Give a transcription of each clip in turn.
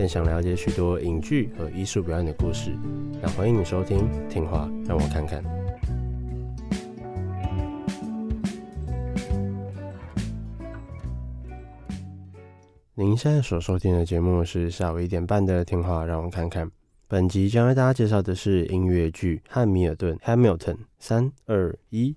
更想了解许多影剧和艺术表演的故事，那欢迎你收听《听话让我看看》。您现在所收听的节目是下午一点半的《听话让我看看》。本集将为大家介绍的是音乐剧《汉密尔顿》（Hamilton）。三二一。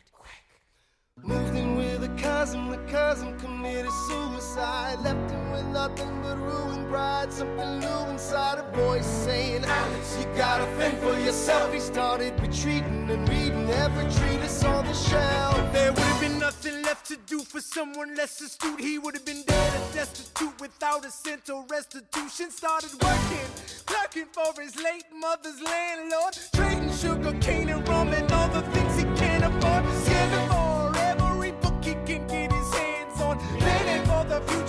Cousin, the cousin committed suicide. Left him with nothing but ruined pride. Something new inside a voice saying, Alex, you gotta fend for yourself. He started retreating and reading every treatise on the shelf. There would have been nothing left to do for someone less astute. He would have been dead and destitute without a cent or restitution. Started working, clerking for his late mother's landlord. Trading sugar cane and rum and all the things the future,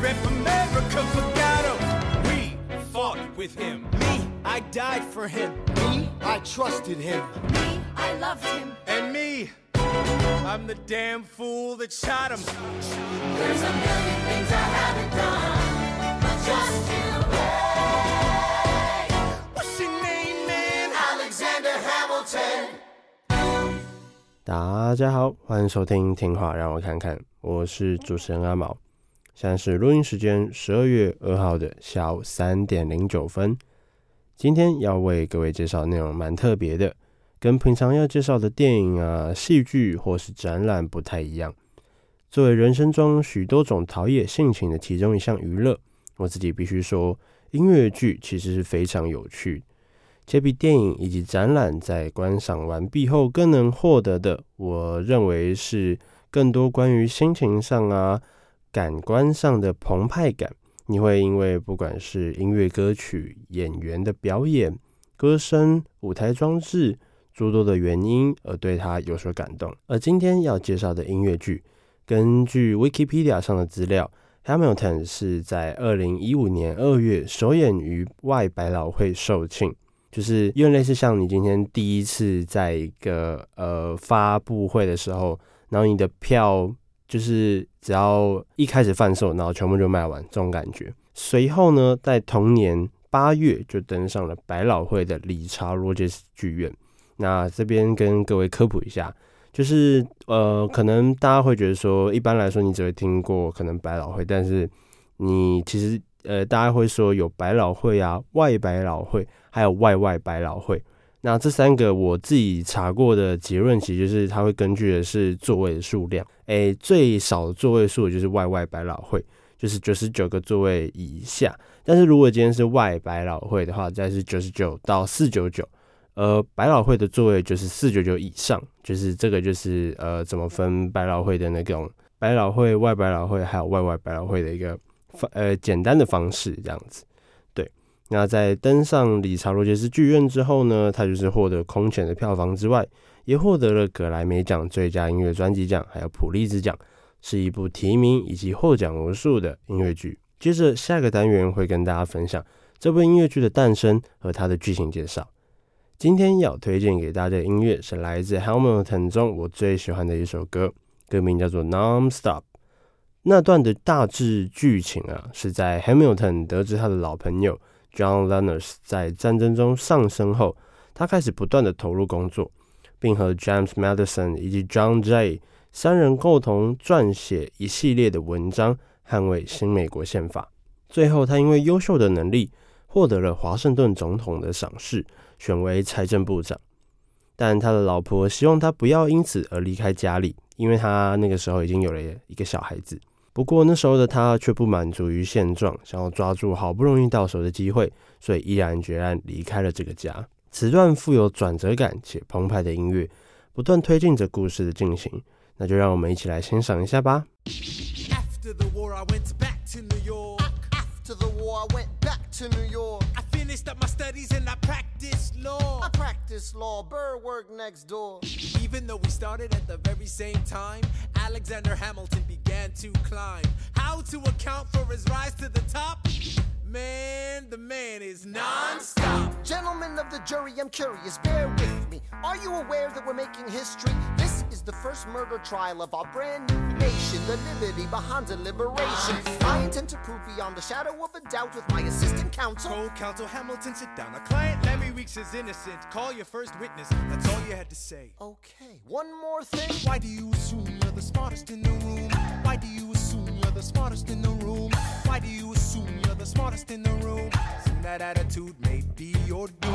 destroyed his rep. America forgot him. We fought with him. Me, I died for him. Me, I trusted him. Me, I loved him. And me, I'm the damn fool that shot him. There's a million things I haven't done, but just you wait. What's your name, man? Alexander Hamilton. 大家好，欢迎收听《听话让我看看》，我是主持人阿毛。 现在是录音时间，十二月二号的下午三点零九分。今天要为各位介绍内容蛮特别的，跟平常要介绍的电影啊、戏剧或是展览不太一样。作为人生中许多种陶冶性情的其中一项娱乐，我自己必须说，音乐剧其实是非常有趣，且比电影以及展览在观赏完毕后更能获得的，我认为是更多关于心情上啊、感官上的澎湃感。你会因为不管是音乐歌曲、演员的表演、歌声、舞台装置诸多的原因而对它有所感动。而今天要介绍的音乐剧，根据 Wikipedia 上的资料，《Hamilton》是在二零一五年二月首演于外百老汇售罄，就是因为类似像你今天第一次在一个呃发布会的时候，然后你的票。就是只要一开始贩售，然后全部就卖完这种感觉。随后呢，在同年八月就登上了百老汇的理查罗杰斯剧院。那这边跟各位科普一下，就是呃，可能大家会觉得说，一般来说你只会听过可能百老汇，但是你其实呃，大家会说有百老汇啊、外百老汇，还有外外百老汇。那这三个我自己查过的结论，其实就是它会根据的是座位的数量。诶，最少的座位数就是外外百老汇，就是九十九个座位以下。但是如果今天是外百老汇的话，再是九十九到四九九，呃，百老汇的座位就是四九九以上。就是这个就是呃，怎么分百老汇的那种百老汇、外百老汇还有外外百老汇的一个方呃简单的方式这样子。那在登上理查罗杰斯剧院之后呢，他就是获得空前的票房之外，也获得了格莱美奖最佳音乐专辑奖，还有普利兹奖，是一部提名以及获奖无数的音乐剧。接着下个单元会跟大家分享这部音乐剧的诞生和它的剧情介绍。今天要推荐给大家的音乐是来自《Hamilton》中我最喜欢的一首歌，歌名叫做《Non-Stop》。那段的大致剧情啊，是在 Hamilton 得知他的老朋友。John Lenners 在战争中丧生后，他开始不断地投入工作，并和 James Madison 以及 John Jay 三人共同撰写一系列的文章，捍卫新美国宪法。最后，他因为优秀的能力，获得了华盛顿总统的赏识，选为财政部长。但他的老婆希望他不要因此而离开家里，因为他那个时候已经有了一个小孩子。不过那时候的他却不满足于现状，想要抓住好不容易到手的机会，所以毅然决然离开了这个家。此段富有转折感且澎湃的音乐，不断推进着故事的进行。那就让我们一起来欣赏一下吧。The began to climb. How to account for his rise to the top? Man, the man is non-stop. Gentlemen of the jury, I'm curious, bear with me. Are you aware that we're making history? First murder trial of our brand new nation, the liberty behind deliberation. I intend to prove beyond the shadow of a doubt with my assistant counsel. Co-counsel Hamilton, sit down. A client Larry Weeks is innocent. Call your first witness. That's all you had to say. Okay, one more thing. Why do you assume you're the smartest in the room? Why do you assume you're the smartest in the room? Why do you assume you're the smartest in the room? Soon that attitude may be your doom.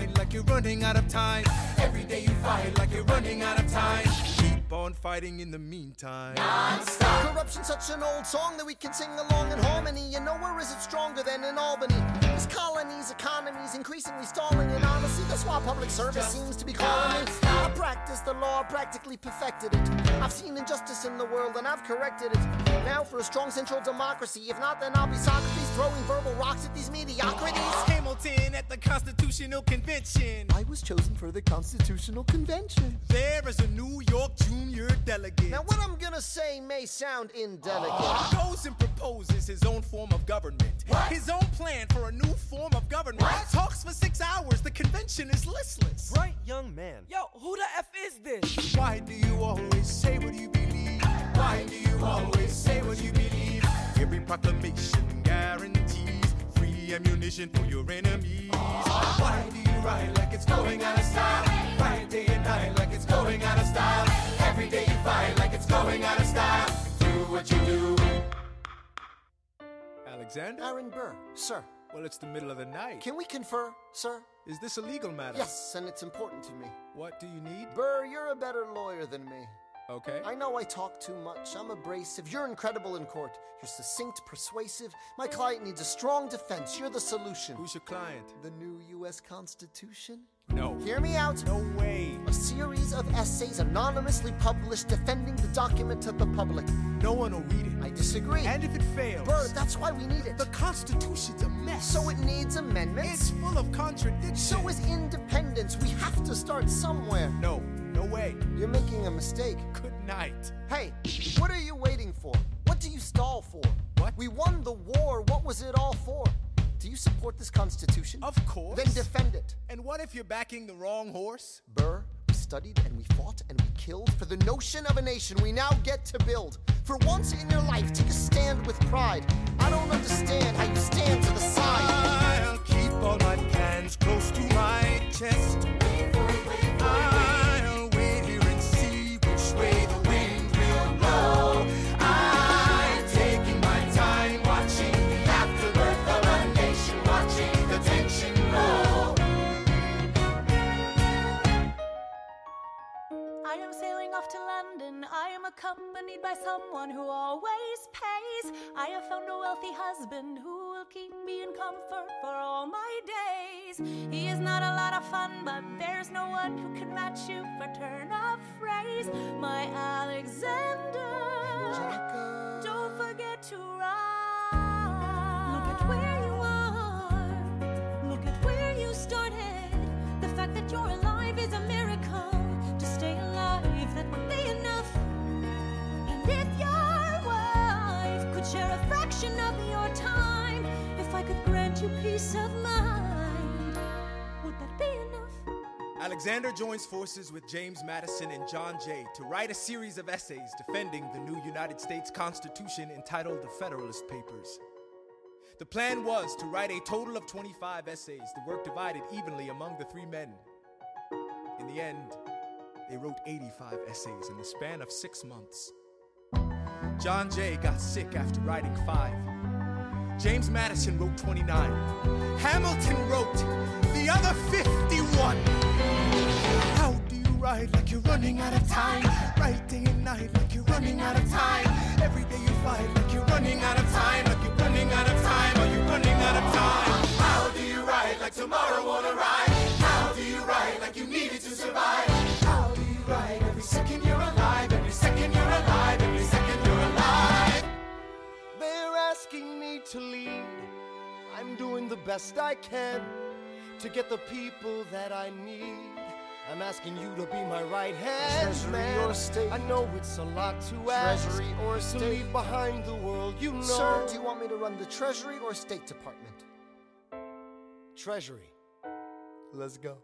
Night like you're running out of time. Every day you fight like you're running out of time. Keep on fighting in the meantime. Non-stop. Corruption's such an old song that we can sing along in harmony. You know where is it stronger than in Albany? Colonies, economies increasingly stalling, and honestly, that's why public service seems to be calling me. I practiced the law, practically perfected it. I've seen injustice in the world and I've corrected it. Now for a strong central democracy. If not, then I'll be Socrates throwing verbal rocks at these mediocrities. Ah, Hamilton at the Constitutional Convention. I was chosen for the Constitutional Convention. There is a New York junior delegate. Now, what I'm gonna say may sound indelicate. goes and proposes his own form of government. His own plan for a new form of government. Talks for six hours. The convention is listless. Bright young man. Yo, who the F is this? Why do you always say what you believe? Why do you always say what you believe? Every proclamation guarantees free ammunition for your enemies. Why do you write like it's going out of style? Write day and night like it's going out of style. Every day you fight like it's going out of style. Do what you do. Alexander? Aaron Burr, sir. Well, it's the middle of the night. Can we confer, sir? Is this a legal matter? Yes, and it's important to me. What do you need? Burr, you're a better lawyer than me. Okay. I know I talk too much. I'm abrasive. You're incredible in court. You're succinct, persuasive. My client needs a strong defense. You're the solution. Who's your client? The new U.S. Constitution? No. Hear me out. No way. A series of essays anonymously published defending the document to the public. No one will read it. I disagree. And if it fails, Burr, that's why we need it. the Constitution's a mess. So it needs amendments. it's full of contradictions. So is independence. We have to start somewhere. No, no way. You're making a mistake. Good night. Hey, what are you waiting for? What do you stall for? What? We won the war. What was it all for? Do you support this constitution? Of course. Then defend it. And what if you're backing the wrong horse? Burr, we studied and we fought and we killed for the notion of a nation we now get to build. For once in your life, take a stand with pride. I don't understand how you stand to the side. I'll keep all my plans close to my chest. I am sailing off to London. I am accompanied by someone who always pays. I have found a wealthy husband who will keep me in comfort for all my days. He is not a lot of fun, but there's no one who can match you for turn of phrase. My Alexander. Don't forget to ride. Look at where you are. Look at where you started. The fact that you're alive is a could grant you peace of mind, would that be enough? Alexander joins forces with James Madison and John Jay to write a series of essays defending the new United States Constitution entitled the Federalist Papers. The plan was to write a total of 25 essays, the work divided evenly among the three men. In the end, they wrote 85 essays in the span of six months. John Jay got sick after writing five. James Madison wrote 29. Hamilton wrote the other 51. How do you write like you're running out of time? Write day and night like you're running out of time. Every day you fight like you're running out of time. Like you're running out of time. Are you running out of time? How do you write like tomorrow won't arrive? How do you write like you needed to survive? How do you write every second you're alive? Every second you're alive. Every asking me to lead. I'm doing the best I can to get the people that I need. I'm asking you to be my right hand, Treasury man. or state? I know it's a lot to ask. Treasury or to leave behind the world you know. Sir, do you want me to run the Treasury or State Department? Treasury. Let's go.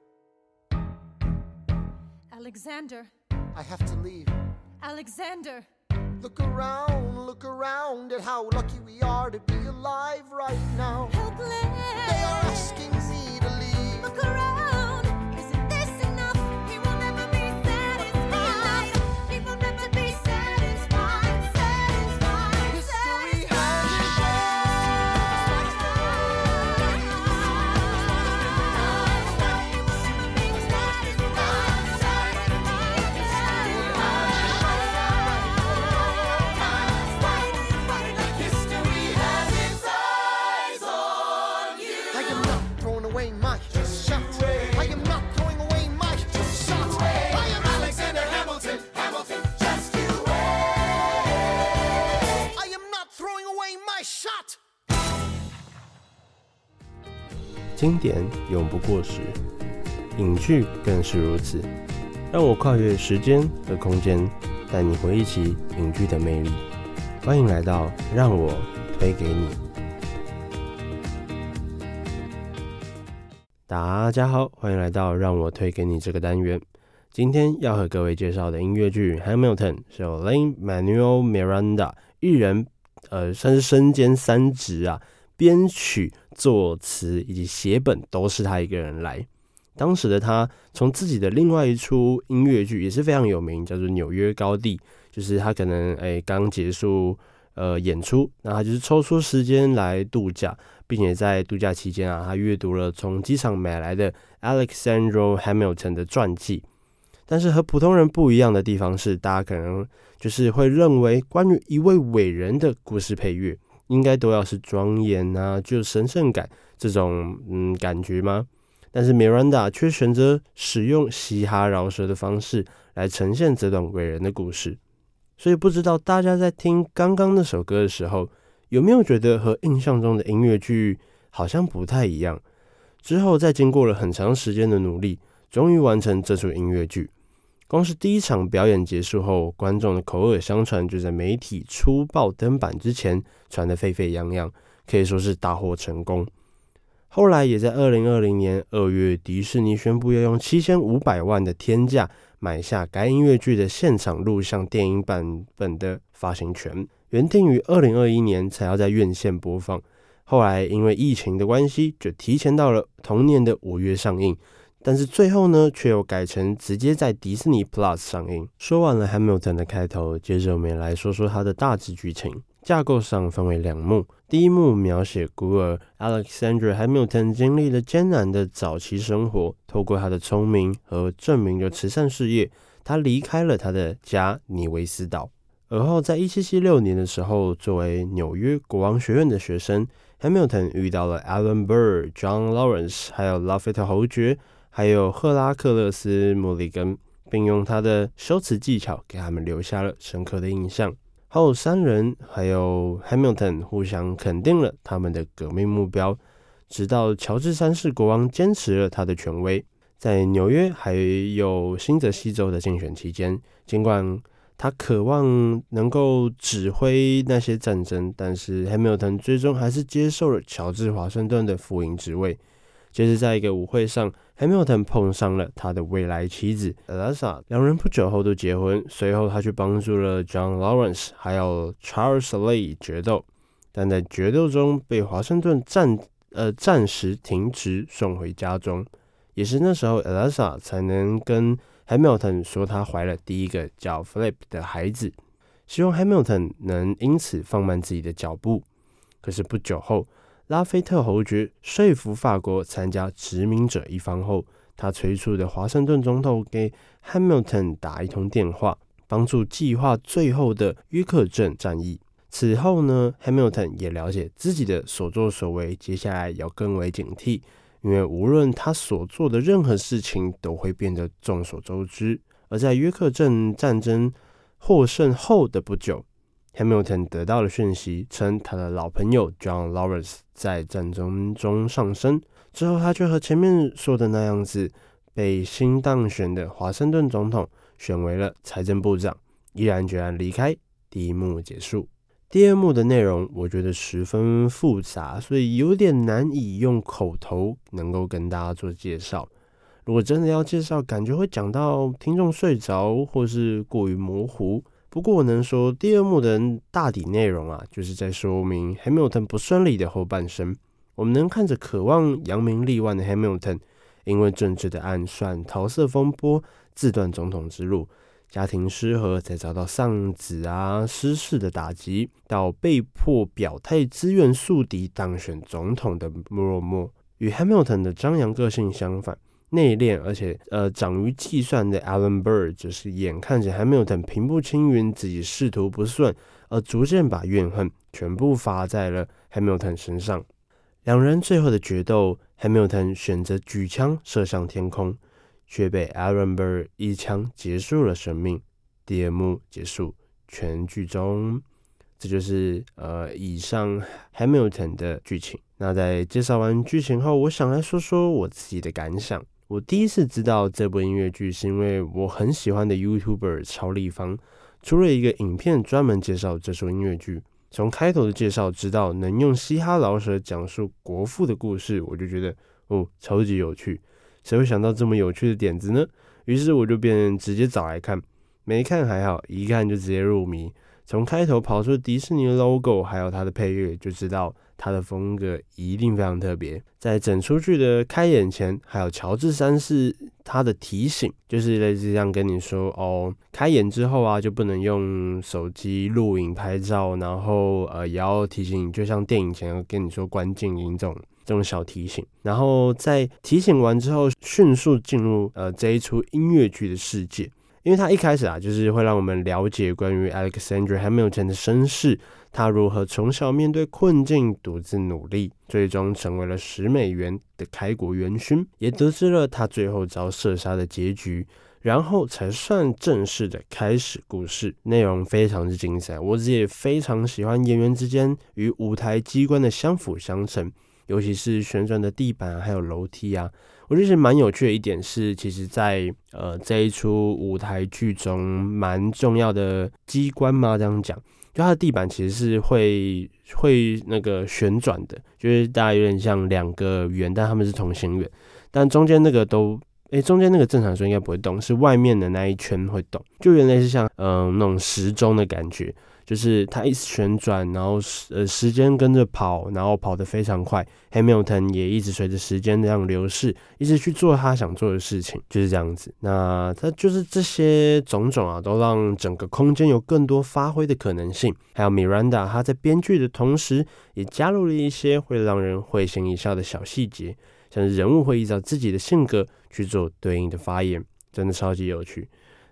Alexander, I have to leave. Alexander. Look around, look around at how lucky we are to be alive right now. Helpless. They are asking me to leave. Look around. 经典永不过时，影剧更是如此。让我跨越时间和空间，带你回忆起影剧的魅力。欢迎来到让我推给你。大家好，欢迎来到让我推给你这个单元。今天要和各位介绍的音乐剧《Hamilton》是由 Lin-Manuel Miranda 一人，呃，算是身兼三职啊，编曲、作词以及写本都是他一个人来。当时的他从自己的另外一出音乐剧也是非常有名，叫做《纽约高地》，就是他可能诶刚结束呃演出。那他就是抽出时间来度假，并且在度假期间啊，他阅读了从机场买来的 Alexander Hamilton 的传记。但是和普通人不一样的地方是，大家可能就是会认为，关于一位伟人的故事配乐，应该都要是庄严啊，就神圣感这种嗯感觉吗？但是 Miranda 却选择使用嘻哈饶舌的方式来呈现这段伟人的故事。所以不知道大家在听刚刚那首歌的时候，有没有觉得和印象中的音乐剧好像不太一样？之后再经过了很长时间的努力，终于完成这出音乐剧。光是第一场表演结束后，观众的口耳相传就在媒体初报登板之前传得沸沸扬扬，可以说是大获成功。后来也在二零二零年二月，迪士尼宣布要用七千五百万的天价买下该音乐剧的现场录像电影版本的发行权，原定于二零二一年才要在院线播放，后来因为疫情的关系，就提前到了同年的五月上映。但是最后呢，却又改成直接在迪士尼 Plus 上映。说完了 Hamilton 的开头，接着我们来说说它的大致剧情。架构上分为两幕，第一幕描写孤儿 Alexander Hamilton 经历了艰难的早期生活，透过他的聪明和证明的慈善事业，他离开了他的家尼维斯岛。而后在一七七六年的时候，作为纽约国王学院的学生，Hamilton 遇到了 Alan Burr、John Lawrence，还有 Lafayette 侯爵。还有赫拉克勒斯·莫里根，并用他的修辞技巧给他们留下了深刻的印象。后三人还有 Hamilton 互相肯定了他们的革命目标，直到乔治三世国王坚持了他的权威。在纽约还有新泽西州的竞选期间，尽管他渴望能够指挥那些战争，但是 Hamilton 最终还是接受了乔治华盛顿的副营职位。接着，在一个舞会上，Hamilton 碰上了他的未来妻子 Eliza，两人不久后都结婚。随后，他去帮助了 John Lawrence 还有 Charles Lee 决斗，但在决斗中被华盛顿暂呃暂时停职，送回家中。也是那时候，Eliza 才能跟 Hamilton 说她怀了第一个叫 Philip 的孩子，希望 Hamilton 能因此放慢自己的脚步。可是不久后，拉菲特侯爵说服法国参加殖民者一方后，他催促的华盛顿总统给 Hamilton 打一通电话，帮助计划最后的约克镇战役。此后呢，Hamilton 也了解自己的所作所为，接下来要更为警惕，因为无论他所做的任何事情都会变得众所周知。而在约克镇战争获胜后的不久，Hamilton 得到了讯息，称他的老朋友 John Lawrence 在战争中丧生。之后，他却和前面说的那样子，被新当选的华盛顿总统选为了财政部长，毅然决然离开。第一幕结束。第二幕的内容，我觉得十分复杂，所以有点难以用口头能够跟大家做介绍。如果真的要介绍，感觉会讲到听众睡着，或是过于模糊。不过我能说，第二幕的大抵内容啊，就是在说明 Hamilton 不顺利的后半生。我们能看着渴望扬名立万的 Hamilton，因为政治的暗算、桃色风波，自断总统之路；家庭失和，再遭到丧子啊、失势的打击，到被迫表态自愿宿敌当选总统的落寞。与 Hamilton 的张扬个性相反。内敛而且呃长于计算的 Alan Bird，就是眼看着 Hamilton 平步青云，自己仕途不顺，而逐渐把怨恨全部发在了 Hamilton 身上。两人最后的决斗，Hamilton 选择举枪射向天空，却被 Alan Bird 一枪结束了生命。第二幕结束，全剧终。这就是呃以上 Hamilton 的剧情。那在介绍完剧情后，我想来说说我自己的感想。我第一次知道这部音乐剧，是因为我很喜欢的 YouTuber 超立方出了一个影片，专门介绍这首音乐剧。从开头的介绍知道能用嘻哈饶舌讲述国父的故事，我就觉得哦，超级有趣。谁会想到这么有趣的点子呢？于是我就便直接找来看，没看还好，一看就直接入迷。从开头跑出迪士尼的 logo，还有它的配乐，就知道它的风格一定非常特别。在整出剧的开演前，还有乔治三世他的提醒，就是类似这样跟你说哦，开演之后啊，就不能用手机录影拍照，然后呃，也要提醒你，就像电影前要跟你说关静音这种这种小提醒。然后在提醒完之后，迅速进入呃这一出音乐剧的世界。因为他一开始啊，就是会让我们了解关于 Alexander Hamilton 的身世，他如何从小面对困境，独自努力，最终成为了十美元的开国元勋，也得知了他最后遭射杀的结局，然后才算正式的开始故事。内容非常之精彩，我自己也非常喜欢演员之间与舞台机关的相辅相成，尤其是旋转的地板还有楼梯啊。我觉得蛮有趣的一点是，其实在，在呃这一出舞台剧中，蛮重要的机关嘛，这样讲，就它的地板其实是会会那个旋转的，就是大家有点像两个圆，但他们是同心圆，但中间那个都，诶，中间那个正常说应该不会动，是外面的那一圈会动，就原来是像嗯、那种时钟的感觉。就是它一直旋转，然后时呃时间跟着跑，然后跑得非常快。Hamilton 也一直随着时间这样流逝，一直去做他想做的事情，就是这样子。那他就是这些种种啊，都让整个空间有更多发挥的可能性。还有 Miranda，他在编剧的同时，也加入了一些会让人会心一笑的小细节，像是人物会依照自己的性格去做对应的发言，真的超级有趣。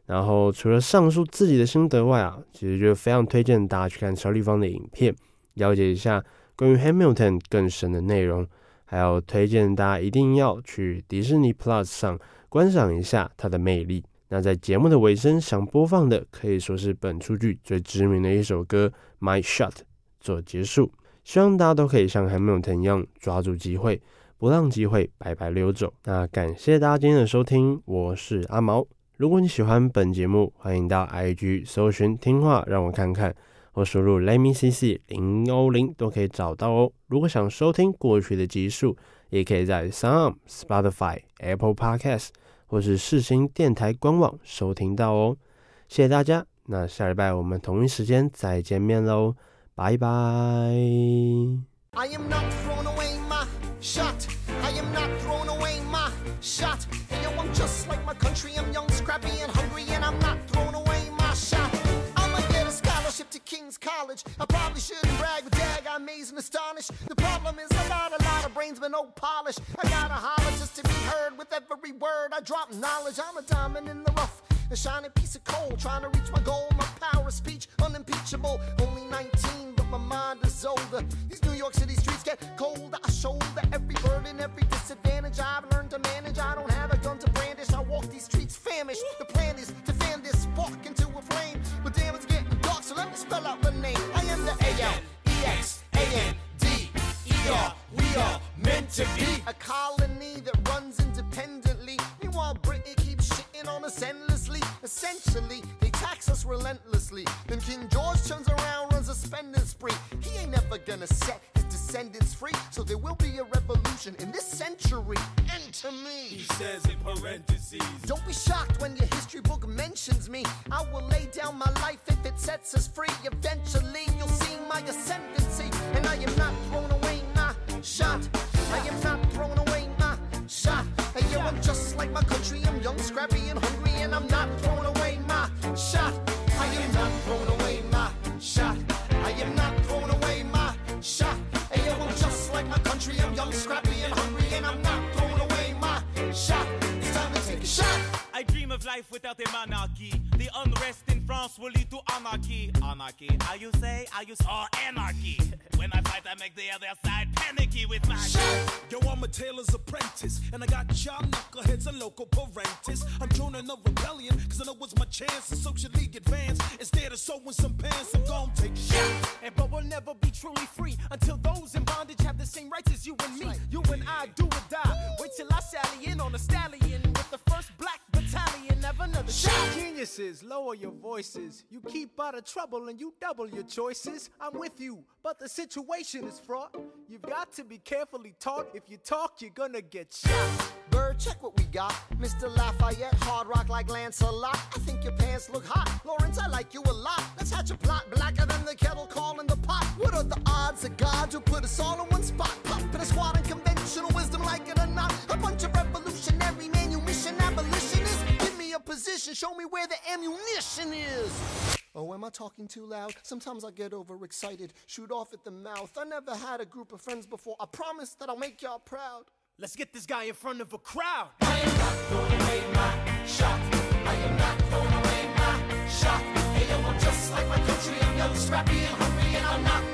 然后除了上述自己的心得外啊，其实就非常推荐大家去看超立方的影片，了解一下关于 Hamilton 更深的内容，还有推荐大家一定要去迪士尼 Plus 上观赏一下它的魅力。那在节目的尾声，想播放的可以说是本出剧最知名的一首歌《My Shot》做结束。希望大家都可以像 Hamilton 一样抓住机会，不让机会白白溜走。那感谢大家今天的收听，我是阿毛。如果你喜欢本节目，欢迎到 IG 搜寻听话，让我看看，或输入 LetMeCC 零欧零都可以找到哦。如果想收听过去的集数，也可以在 s o u n、Spotify、Apple Podcast 或是世新电台官网收听到哦。谢谢大家，那下礼拜我们同一时间再见面喽，拜拜。Just like my country, I'm young, scrappy, and hungry, and I'm not throwing away my shot. I'ma get a scholarship to King's College. I probably shouldn't brag, but dag, I amaze and astonished. The problem is I got a lot of brains, but no polish. I gotta holler just to be heard with every word. I drop knowledge, I'm a diamond in the rough a shining piece of coal. Trying to reach my goal, my power of speech unimpeachable. Only 19, but my mind is older. These New York City streets get colder. I shoulder every burden, every disadvantage I've learned to manage. I don't have a gun to brandish. I walk these streets famished. The plan is to fan this spark into a flame. But damn, it's getting dark, so let me spell out the name. I am the A-L-E-X-A-N-D-E-R. We are meant to be a colony that runs independent Eventually they tax us relentlessly. Then King George turns around, runs a spending spree. He ain't ever gonna set his descendants free. So there will be a revolution in this century. Enter me. He says in parentheses. Don't be shocked when your history book mentions me. I will lay down my life if it sets us free. Eventually, you'll see my ascendancy. And I am anarchy, anarchy. How you say, How you all anarchy? when I fight, I make the other side panicky with my shit. Yo, I'm a tailor's apprentice, and I got y'all knuckleheads and local parentis. I'm joining the rebellion, cause I know it's my chance to socially advance. Instead of sewing some pants, I'm gonna take shit. And but we'll never be truly free until those in bondage have the same rights as you and me. You and I do or die. Wait till I sally in on a stallion lower your voices. You keep out of trouble and you double your choices. I'm with you, but the situation is fraught. You've got to be carefully taught. If you talk, you're gonna get shot. Bird check what we got. Mr. Lafayette, hard rock like Lancelot. I think your pants look hot. Lawrence, I like you a lot. Let's hatch a plot blacker than the kettle calling the pot. What are the odds of God to put us all in one spot? Pop in a squad and conventional wisdom, like it or not. A bunch of revolutionary manumission abolitionists. Give me a position, show me where the ammunition is. Oh, am I talking too loud? Sometimes I get overexcited, shoot off at the mouth. I never had a group of friends before. I promise that I'll make y'all proud. Let's get this guy in front of a crowd. I am not throwing away my shot. I am not throwing away my shot. Hey, yo, I'm just like my country. I'm young, scrappy, and hungry, and I'm not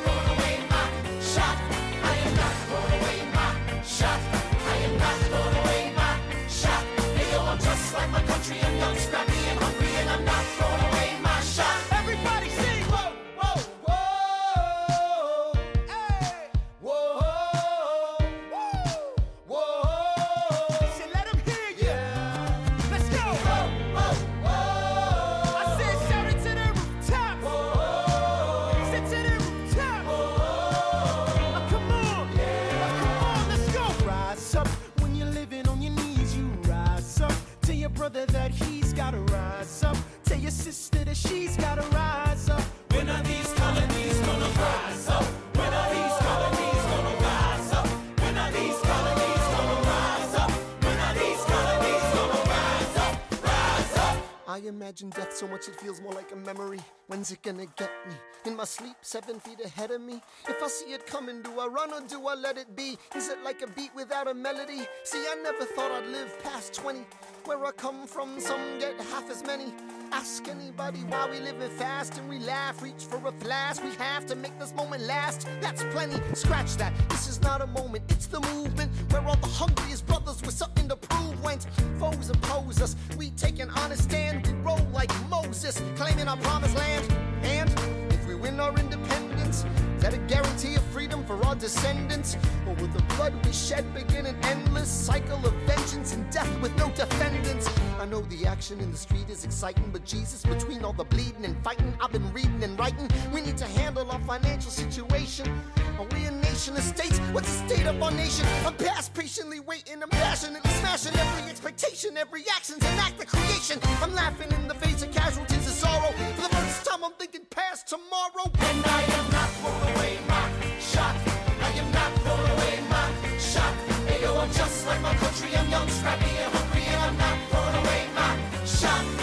imagine death so much it feels more like a memory. When's it gonna get me? In my sleep, seven feet ahead of me. If I see it coming, do I run or do I let it be? Is it like a beat without a melody? See, I never thought I'd live past 20. Where I come from, some get half as many. Ask anybody why we living fast and we laugh. Reach for a flask, we have to make this moment last. That's plenty, scratch that. This is not a moment, it's the movement where all the hungriest brothers with something to prove went. Foes oppose us, we take an honest stand. We roll like Moses, claiming our promised land. And if we win our independence, that a guarantee of freedom for our descendants? Or will the blood we shed begin an endless cycle of vengeance and death with no defendants? I know the action in the street is exciting, but Jesus, between all the bleeding and fighting, I've been reading and writing. We need to handle our financial situation. Are we a nation of states? What's the state of our nation? I'm past patiently waiting, I'm passionately smashing every expectation, every action's an act of creation. I'm laughing in the face of casualties of sorrow. For the first time, I'm thinking past tomorrow. And I am not for like my country. I'm young, scrappy, and hungry, and I'm not throwing away my shot.